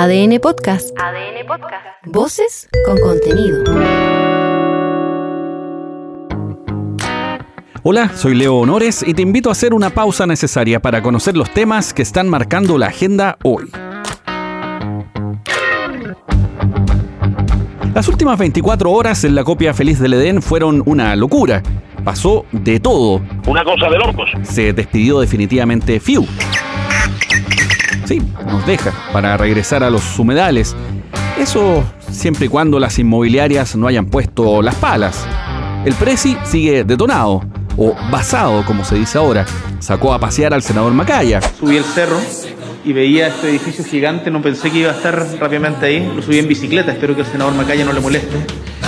ADN Podcast. ADN Podcast. Voces con contenido. Hola, soy Leo Honores y te invito a hacer una pausa necesaria para conocer los temas que están marcando la agenda hoy. Las últimas 24 horas en la copia feliz del Edén fueron una locura. Pasó de todo. Una cosa de locos. Se despidió definitivamente Fiu. Sí, nos deja para regresar a los humedales. Eso siempre y cuando las inmobiliarias no hayan puesto las palas. El Prezi sigue detonado, o basado como se dice ahora. Sacó a pasear al senador Macaya. Subí el cerro y veía este edificio gigante, no pensé que iba a estar rápidamente ahí. Lo subí en bicicleta, espero que el senador Macaya no le moleste.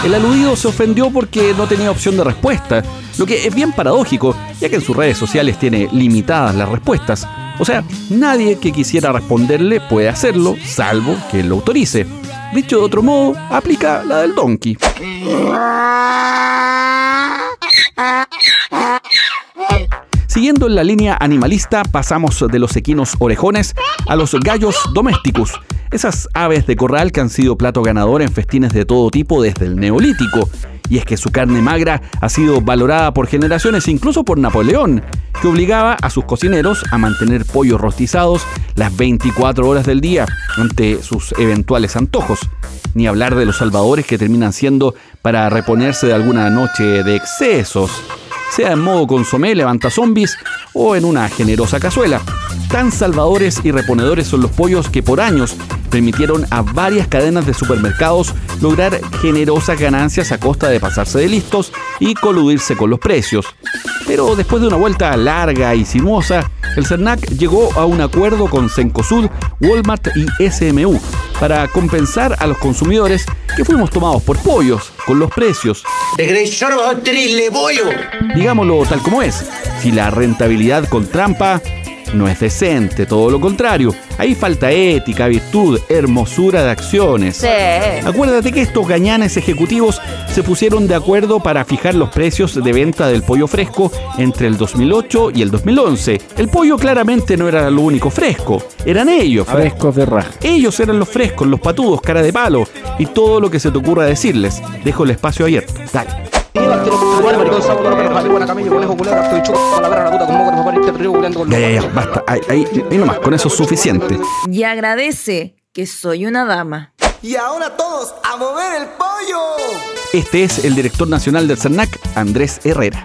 El aludido se ofendió porque no tenía opción de respuesta, lo que es bien paradójico, ya que en sus redes sociales tiene limitadas las respuestas. O sea, nadie que quisiera responderle puede hacerlo, salvo que lo autorice. Dicho de otro modo, aplica la del donkey. Siguiendo en la línea animalista, pasamos de los equinos orejones a los gallos domésticos, esas aves de corral que han sido plato ganador en festines de todo tipo desde el neolítico. Y es que su carne magra ha sido valorada por generaciones, incluso por Napoleón, que obligaba a sus cocineros a mantener pollos rostizados las 24 horas del día ante sus eventuales antojos. Ni hablar de los salvadores que terminan siendo para reponerse de alguna noche de excesos sea en modo consomé, levanta zombies o en una generosa cazuela. Tan salvadores y reponedores son los pollos que por años permitieron a varias cadenas de supermercados lograr generosas ganancias a costa de pasarse de listos y coludirse con los precios. Pero después de una vuelta larga y sinuosa, el CERNAC llegó a un acuerdo con Cencosud, Walmart y SMU para compensar a los consumidores que fuimos tomados por pollos con los precios. Digámoslo tal como es, si la rentabilidad con trampa no es decente, todo lo contrario. Ahí falta ética, virtud, hermosura de acciones. Acuérdate que estos gañanes ejecutivos se pusieron de acuerdo para fijar los precios de venta del pollo fresco entre el 2008 y el 2011. El pollo claramente no era lo único fresco, eran ellos. Frescos de raja. Ellos eran los frescos, los patudos, cara de palo y todo lo que se te ocurra decirles. Dejo el espacio abierto. Dale. Ya, ya, ya, basta. Ahí, ahí, ahí nomás, con eso es suficiente. Y agradece que soy una dama. Y ahora todos a mover el pollo. Este es el director nacional del CERNAC, Andrés Herrera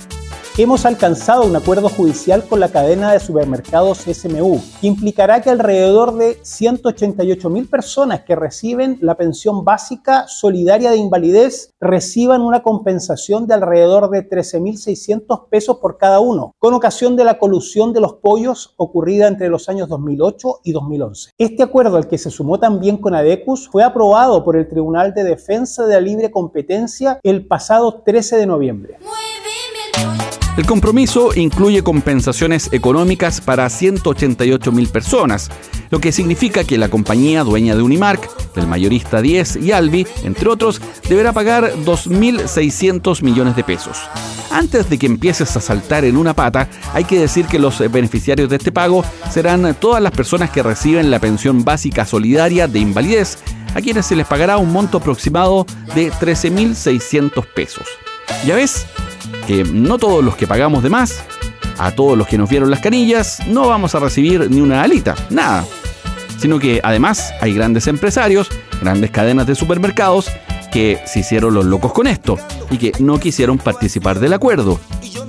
hemos alcanzado un acuerdo judicial con la cadena de supermercados SMU, que implicará que alrededor de 188 mil personas que reciben la pensión básica solidaria de invalidez reciban una compensación de alrededor de 13.600 pesos por cada uno, con ocasión de la colusión de los pollos ocurrida entre los años 2008 y 2011. Este acuerdo, al que se sumó también con ADECUS, fue aprobado por el Tribunal de Defensa de la Libre Competencia el pasado 13 de noviembre. El compromiso incluye compensaciones económicas para 188 mil personas, lo que significa que la compañía dueña de Unimark, el mayorista 10 y Albi, entre otros, deberá pagar 2.600 millones de pesos. Antes de que empieces a saltar en una pata, hay que decir que los beneficiarios de este pago serán todas las personas que reciben la pensión básica solidaria de invalidez, a quienes se les pagará un monto aproximado de 13.600 pesos. ¿Ya ves? Que no todos los que pagamos de más, a todos los que nos vieron las canillas, no vamos a recibir ni una alita, nada. Sino que además hay grandes empresarios, grandes cadenas de supermercados, que se hicieron los locos con esto y que no quisieron participar del acuerdo.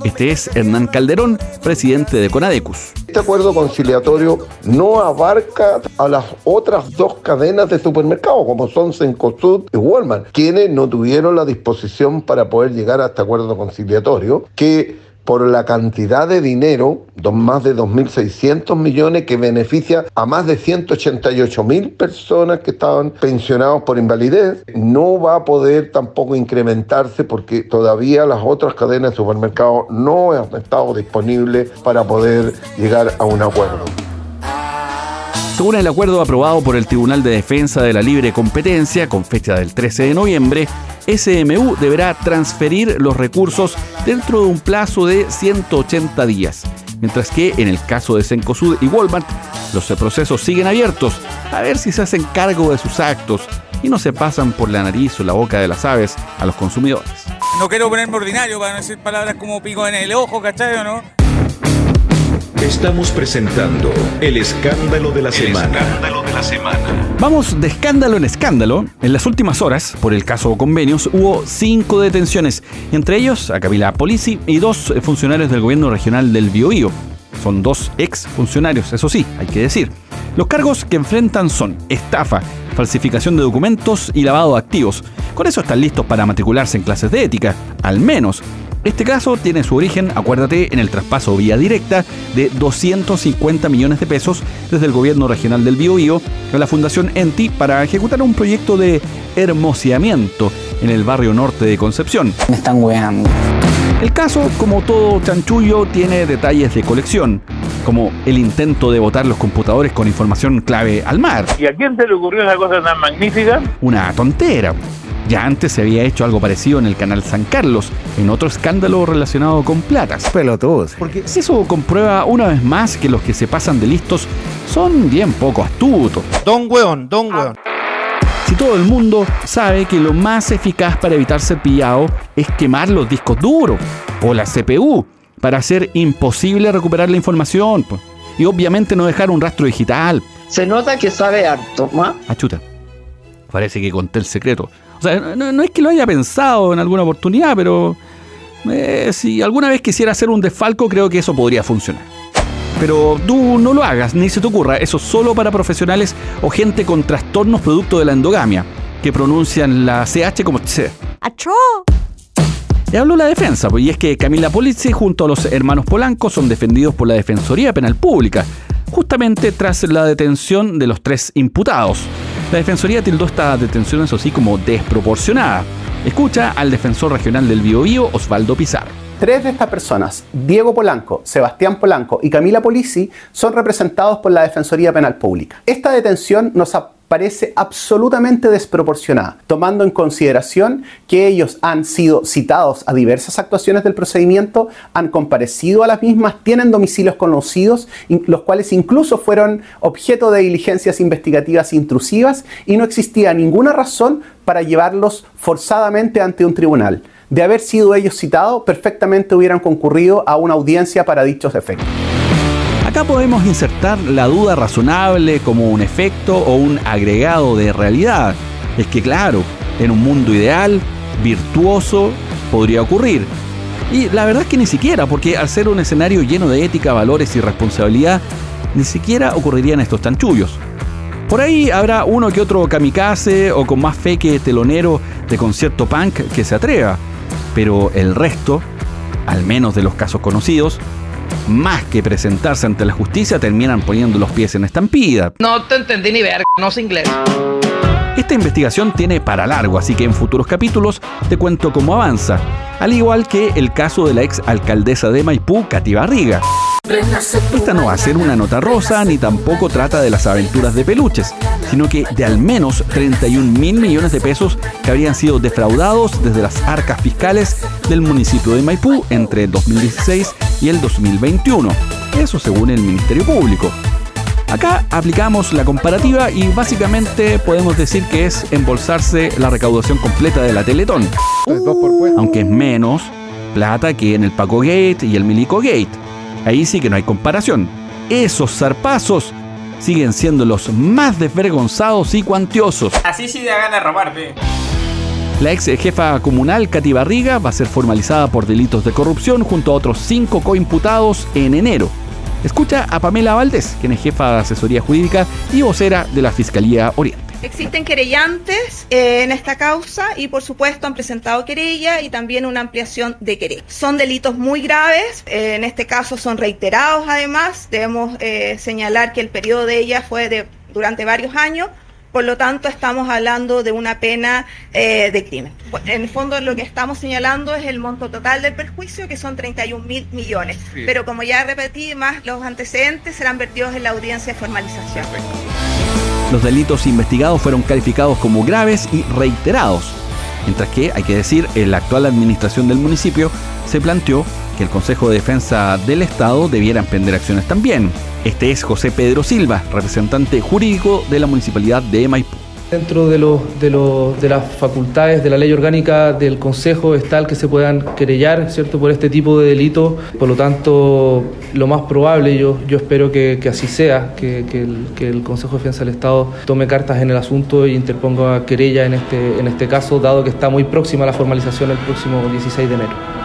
Este es Hernán Calderón, presidente de Conadecus. Este acuerdo conciliatorio no abarca a las otras dos cadenas de supermercados, como son Cencosud y Walmart, quienes no tuvieron la disposición para poder llegar a este acuerdo conciliatorio, que por la cantidad de dinero, más de 2.600 millones, que beneficia a más de 188.000 personas que estaban pensionados por invalidez, no va a poder tampoco incrementarse porque todavía las otras cadenas de supermercados no han estado disponibles para poder llegar a un acuerdo. Según el acuerdo aprobado por el Tribunal de Defensa de la Libre Competencia, con fecha del 13 de noviembre, SMU deberá transferir los recursos dentro de un plazo de 180 días, mientras que en el caso de Cencosud y Walmart Los procesos siguen abiertos, a ver si se hacen cargo de sus actos y no se pasan por la nariz o la boca de las aves a los consumidores. No quiero ponerme ordinario para no decir palabras como pico en el ojo, ¿cachai o no? Estamos presentando el escándalo de la semana. Vamos de escándalo en escándalo. En las últimas horas, por el caso Convenios, hubo cinco detenciones, entre ellos a Camila Polisi y dos funcionarios del gobierno regional del Biobío. Son dos ex funcionarios, eso sí, hay que decir. Los cargos que enfrentan son estafa, falsificación de documentos y lavado de activos. Con eso están listos para matricularse en clases de ética, al menos. Este caso tiene su origen, acuérdate, en el traspaso vía directa de 250 millones de pesos desde el gobierno regional del Biobío a la Fundación Enti para ejecutar un proyecto de hermoseamiento en el barrio norte de Concepción. Me están weando. El caso, como todo chanchullo, tiene detalles de colección, como el intento de botar los computadores con información clave al mar. ¿Y a quién se le ocurrió esa cosa tan magnífica? Una tontera. Ya antes se había hecho algo parecido en el canal San Carlos, en otro escándalo relacionado con platas. Pelotudos. Porque eso comprueba una vez más que los que se pasan de listos son bien poco astutos. Don weón, don weón. Si todo el mundo sabe que lo más eficaz para evitar ser pillado es quemar los discos duros o la CPU para hacer imposible recuperar la información. Y obviamente no dejar un rastro digital. Se nota que sabe harto, ¿ma? Achuta. Parece que conté el secreto. O sea, no, no es que lo haya pensado en alguna oportunidad, pero eh, si alguna vez quisiera hacer un desfalco, creo que eso podría funcionar. Pero tú no lo hagas, ni se te ocurra, eso solo para profesionales o gente con trastornos producto de la endogamia, que pronuncian la CH como tse. ¡Achó! Y habló la defensa, pues, y es que Camila Polizzi junto a los hermanos Polanco son defendidos por la Defensoría Penal Pública, justamente tras la detención de los tres imputados. La Defensoría tildó esta detención, eso sí, como desproporcionada. Escucha al defensor regional del Biobío, Osvaldo Pizarro. Tres de estas personas, Diego Polanco, Sebastián Polanco y Camila Polisi, son representados por la Defensoría Penal Pública. Esta detención nos parece absolutamente desproporcionada, tomando en consideración que ellos han sido citados a diversas actuaciones del procedimiento, han comparecido a las mismas, tienen domicilios conocidos, los cuales incluso fueron objeto de diligencias investigativas intrusivas y no existía ninguna razón para llevarlos forzadamente ante un tribunal. De haber sido ellos citados, perfectamente hubieran concurrido a una audiencia para dichos efectos. Acá podemos insertar la duda razonable como un efecto o un agregado de realidad. Es que claro, en un mundo ideal, virtuoso, podría ocurrir. Y la verdad es que ni siquiera, porque al ser un escenario lleno de ética, valores y responsabilidad, ni siquiera ocurrirían estos chanchullos. Por ahí habrá uno que otro kamikaze o con más fe que telonero de concierto punk que se atreva. Pero el resto, al menos de los casos conocidos, más que presentarse ante la justicia, terminan poniendo los pies en estampida. No te entendí ni ver, no sé inglés. Esta investigación tiene para largo, así que en futuros capítulos te cuento cómo avanza, al igual que el caso de la ex alcaldesa de Maipú, Katy Barriga. Esta no va a ser una nota rosa ni tampoco trata de las aventuras de peluches, sino que de al menos 31 mil millones de pesos que habrían sido defraudados desde las arcas fiscales del municipio de Maipú entre el 2016 y el 2021. Eso según el Ministerio Público. Acá aplicamos la comparativa y básicamente podemos decir que es embolsarse la recaudación completa de la Teletón. Aunque es menos plata que en el Paco Gate y el Milico Gate. Ahí sí que no hay comparación. Esos zarpazos siguen siendo los más desvergonzados y cuantiosos. Así sí da ganas de robar, ve. La ex jefa comunal, Katy Barriga, va a ser formalizada por delitos de corrupción junto a otros cinco coimputados en enero. Escucha a Pamela Valdés, quien es jefa de asesoría jurídica y vocera de la Fiscalía Oriente. Existen querellantes eh, en esta causa y por supuesto han presentado querella y también una ampliación de querella. Son delitos muy graves, eh, en este caso son reiterados además, debemos eh, señalar que el periodo de ella fue de durante varios años, por lo tanto estamos hablando de una pena eh, de crimen. En el fondo lo que estamos señalando es el monto total del perjuicio, que son 31 mil millones. Sí. Pero como ya repetí, más los antecedentes serán vertidos en la audiencia de formalización. Los delitos investigados fueron calificados como graves y reiterados, mientras que, hay que decir, en la actual administración del municipio se planteó que el Consejo de Defensa del Estado debiera emprender acciones también. Este es José Pedro Silva, representante jurídico de la Municipalidad de Maipú. Dentro de, las facultades de la ley orgánica del Consejo está el que se puedan querellar ¿cierto? por este tipo de delito. Por lo tanto, lo más probable, yo, espero que, así sea, que, el, Consejo de Defensa del Estado tome cartas en el asunto e interponga querella en este, en este caso, dado que está muy próxima la formalización el próximo 16 de enero.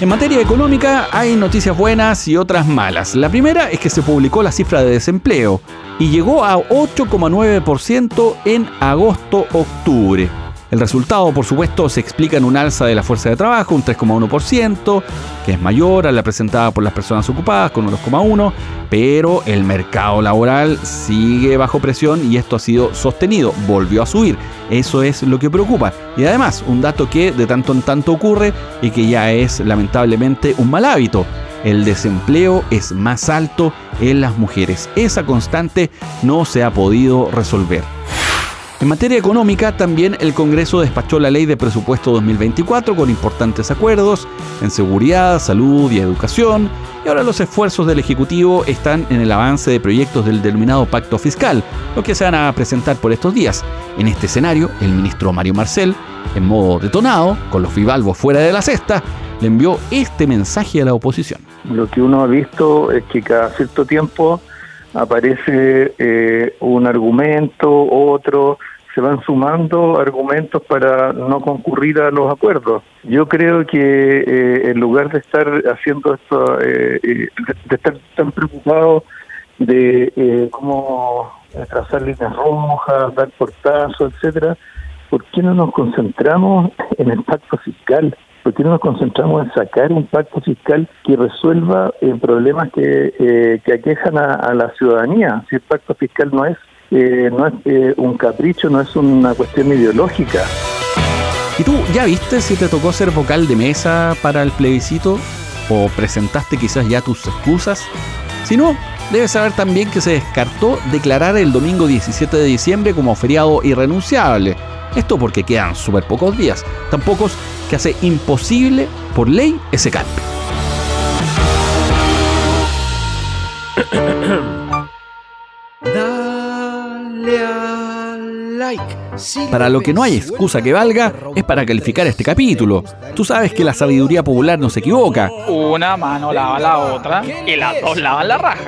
En materia económica hay noticias buenas y otras malas. La primera es que se publicó la cifra de desempleo y llegó a 8,9% en agosto-octubre. El resultado, por supuesto, se explica en un alza de la fuerza de trabajo, un 3,1%, que es mayor a la presentada por las personas ocupadas, con un 2,1%, pero el mercado laboral sigue bajo presión y esto ha sido sostenido, volvió a subir. Eso es lo que preocupa. Y además, un dato que de tanto en tanto ocurre y que ya es lamentablemente un mal hábito. El desempleo es más alto en las mujeres. Esa constante no se ha podido resolver. En materia económica, también el Congreso despachó la ley de presupuesto 2024 con importantes acuerdos en seguridad, salud y educación, y ahora los esfuerzos del Ejecutivo están en el avance de proyectos del denominado pacto fiscal, lo que se van a presentar por estos días. En este escenario, el ministro Mario Marcel, en modo detonado, con los bivalvos fuera de la cesta, le envió este mensaje a la oposición. Lo que uno ha visto es que cada cierto tiempo aparece eh, un argumento, otro, se van sumando argumentos para no concurrir a los acuerdos. Yo creo que eh, en lugar de estar haciendo esto, eh, de estar tan preocupado de cómo trazar líneas rojas, dar portazos, etcétera, ¿por qué no nos concentramos en el pacto fiscal? ¿Por qué no nos concentramos en sacar un pacto fiscal que resuelva eh, problemas que, eh, que aquejan a, la ciudadanía? Si el pacto fiscal no es, eh, no es eh, un capricho, no es una cuestión ideológica. ¿Y tú ya viste si te tocó ser vocal de mesa para el plebiscito? ¿O presentaste quizás ya tus excusas? Si no, debes saber también que se descartó declarar el domingo 17 de diciembre como feriado irrenunciable. Esto porque quedan súper pocos días, tan pocos que hace imposible por ley ese cambio. Dale a like. Para lo que no hay excusa que valga es para calificar este capítulo. Tú sabes que la sabiduría popular no se equivoca. Una mano lava la otra y las dos lavan la raja.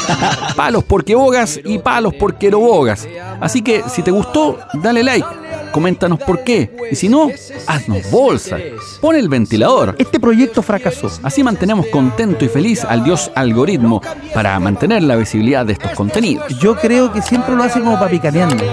palos porque bogas y palos porque no bogas. Así que si te gustó, dale like coméntanos por qué. Y si no, haznos bolsa. Pon el ventilador. Este proyecto fracasó. Así mantenemos contento y feliz al dios algoritmo para mantener la visibilidad de estos contenidos. Yo creo que siempre lo hace como para picaneando.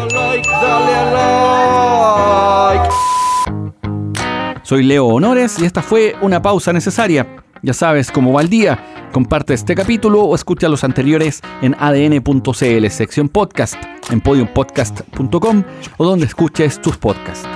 Soy Leo Honores y esta fue una pausa necesaria. Ya sabes cómo va el día. Comparte este capítulo o escucha los anteriores en adn.cl, sección podcast, en podiumpodcast.com o donde escuches tus podcasts.